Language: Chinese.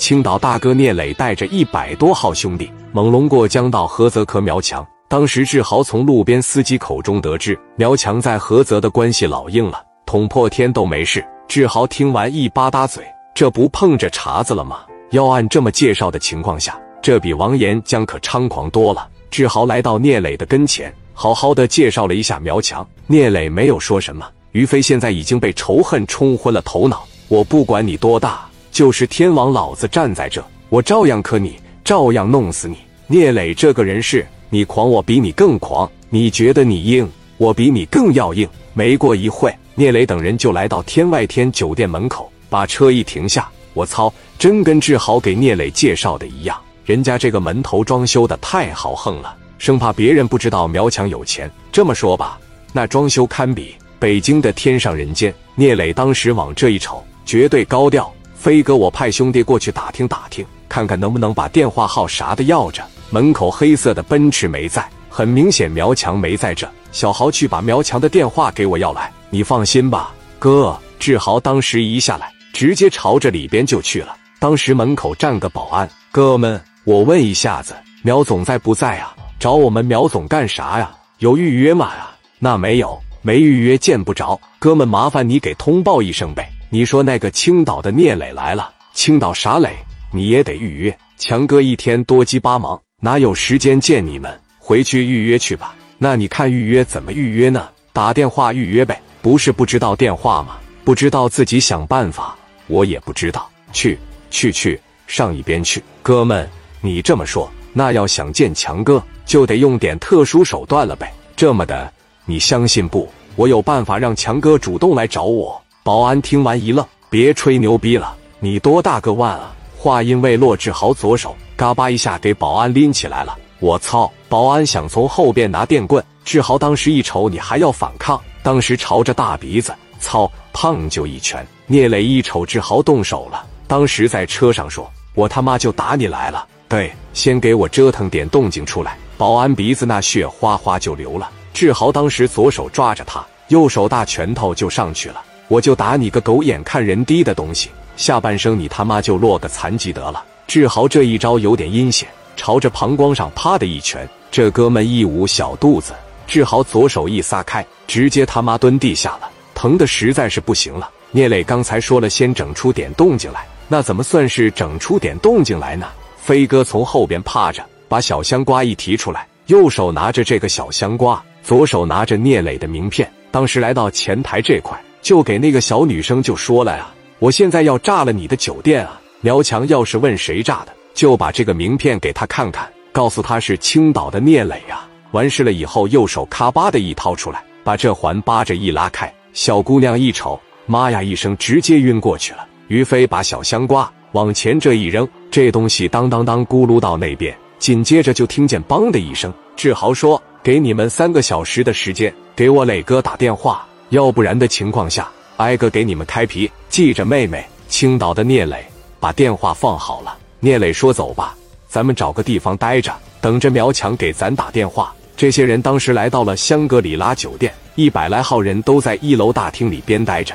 青岛大哥聂磊带着一百多号兄弟猛龙过江到菏泽磕苗强。当时志豪从路边司机口中得知，苗强在菏泽的关系老硬了，捅破天都没事。志豪听完一巴搭嘴，这不碰着茬子了吗？要按这么介绍的情况下，这比王岩江可猖狂多了。志豪来到聂磊的跟前，好好的介绍了一下苗强。聂磊没有说什么。于飞现在已经被仇恨冲昏了头脑，我不管你多大，就是天王老子站在这，我照样磕你，照样弄死你。聂磊这个人是。你狂，我比你更狂；你觉得你硬，我比你更要硬。没过一会，聂磊等人就来到天外天酒店门口，把车一停下。我操，真跟志豪给聂磊介绍的一样，人家这个门头装修的太豪横了，生怕别人不知道苗强有钱。这么说吧，那装修堪比北京的天上人间。聂磊当时往这一瞅，绝对高调。飞哥，我派兄弟过去打听打听，看看能不能把电话号啥的要着。门口黑色的奔驰没在，很明显苗强没在这。小豪去把苗强的电话给我要来。你放心吧，哥。志豪当时一下来，直接朝着里边就去了。当时门口站个保安，哥们，我问一下子，苗总在不在啊？找我们苗总干啥呀？有预约吗啊？那没有，没预约见不着。哥们，麻烦你给通报一声呗。你说那个青岛的聂磊来了，青岛啥磊？你也得预约。强哥一天多鸡巴忙。哪有时间见你们？回去预约去吧。那你看预约怎么预约呢？打电话预约呗。不是不知道电话吗？不知道自己想办法。我也不知道。去去去，上一边去。哥们，你这么说，那要想见强哥，就得用点特殊手段了呗。这么的，你相信不？我有办法让强哥主动来找我。保安听完一愣，别吹牛逼了，你多大个腕啊？话音未落，志豪左手。嘎巴一下给保安拎起来了，我操！保安想从后边拿电棍，志豪当时一瞅，你还要反抗，当时朝着大鼻子，操，胖就一拳。聂磊一瞅志豪动手了，当时在车上说：“我他妈就打你来了。”对，先给我折腾点动静出来。保安鼻子那血哗哗就流了。志豪当时左手抓着他，右手大拳头就上去了，我就打你个狗眼看人低的东西，下半生你他妈就落个残疾得了。志豪这一招有点阴险，朝着膀胱上啪的一拳，这哥们一捂小肚子，志豪左手一撒开，直接他妈蹲地下了，疼的实在是不行了。聂磊刚才说了，先整出点动静来，那怎么算是整出点动静来呢？飞哥从后边趴着，把小香瓜一提出来，右手拿着这个小香瓜，左手拿着聂磊的名片，当时来到前台这块，就给那个小女生就说了呀：“我现在要炸了你的酒店啊！”苗强要是问谁炸的，就把这个名片给他看看，告诉他是青岛的聂磊呀。完事了以后，右手咔吧的一掏出来，把这环扒着一拉开，小姑娘一瞅，妈呀一声，直接晕过去了。于飞把小香瓜往前这一扔，这东西当当当咕噜到那边，紧接着就听见梆的一声。志豪说：“给你们三个小时的时间，给我磊哥打电话，要不然的情况下，挨个给你们开皮。记着，妹妹，青岛的聂磊。”把电话放好了，聂磊说：“走吧，咱们找个地方待着，等着苗强给咱打电话。”这些人当时来到了香格里拉酒店，一百来号人都在一楼大厅里边待着。